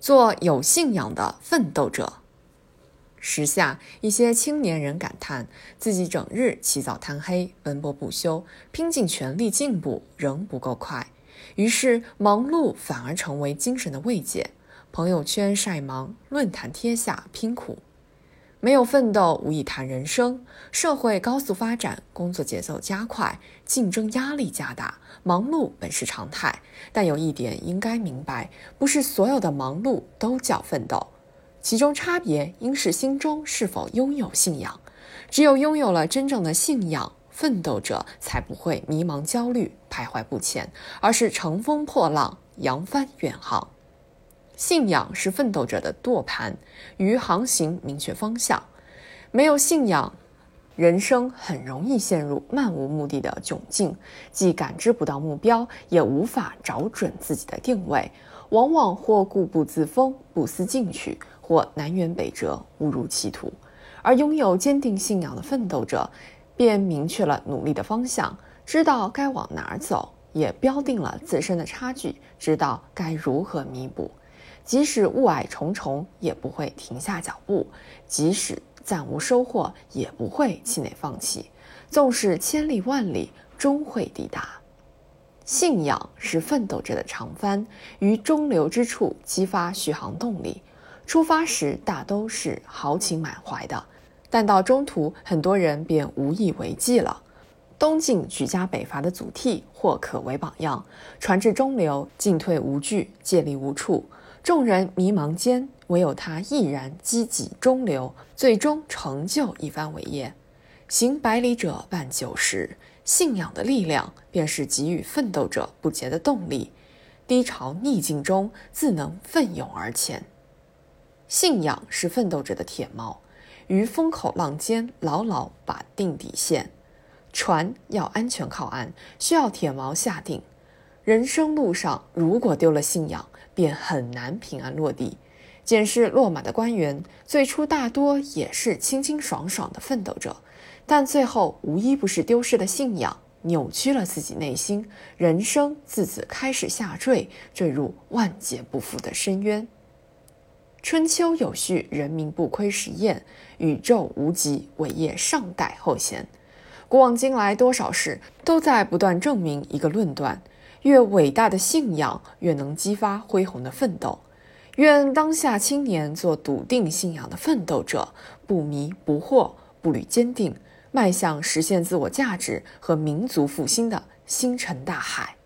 做有信仰的奋斗者。时下一些青年人感叹，自己整日起早贪黑，奔波不休，拼尽全力进步，仍不够快。于是忙碌反而成为精神的慰藉。朋友圈晒忙，论坛贴下拼苦。没有奋斗，无以谈人生。社会高速发展，工作节奏加快，竞争压力加大，忙碌本是常态。但有一点应该明白，不是所有的忙碌都叫奋斗，其中差别应是心中是否拥有信仰。只有拥有了真正的信仰，奋斗者才不会迷茫、焦虑、徘徊不前，而是乘风破浪，扬帆远航。信仰是奋斗者的舵盘，与航行明确方向。没有信仰，人生很容易陷入漫无目的的窘境，既感知不到目标，也无法找准自己的定位，往往或固步自封、不思进取，或南辕北辙、误入歧途。而拥有坚定信仰的奋斗者，便明确了努力的方向，知道该往哪儿走，也标定了自身的差距，知道该如何弥补。即使雾霭重重，也不会停下脚步；即使暂无收获，也不会气馁放弃。纵使千里万里，终会抵达。信仰是奋斗者的长帆，于中流之处激发续航动力。出发时大都是豪情满怀的，但到中途，很多人便无以为继了。东晋举家北伐的祖逖，或可为榜样。船至中流，进退无据，借力无处。众人迷茫间，唯有他毅然积极中流，最终成就一番伟业。行百里者半九十，信仰的力量便是给予奋斗者不竭的动力。低潮逆境中，自能奋勇而前。信仰是奋斗者的铁锚，于风口浪尖牢牢把定底线。船要安全靠岸，需要铁锚下定。人生路上，如果丢了信仰，便很难平安落地。检视落马的官员，最初大多也是清清爽爽的奋斗者，但最后无一不是丢失了信仰，扭曲了自己内心，人生自此开始下坠，坠入万劫不复的深渊。春秋有序，人民不亏实验，宇宙无极，伟业尚待后贤。古往今来，多少事都在不断证明一个论断。越伟大的信仰，越能激发恢宏的奋斗。愿当下青年做笃定信仰的奋斗者，不迷不惑，步履坚定，迈向实现自我价值和民族复兴的星辰大海。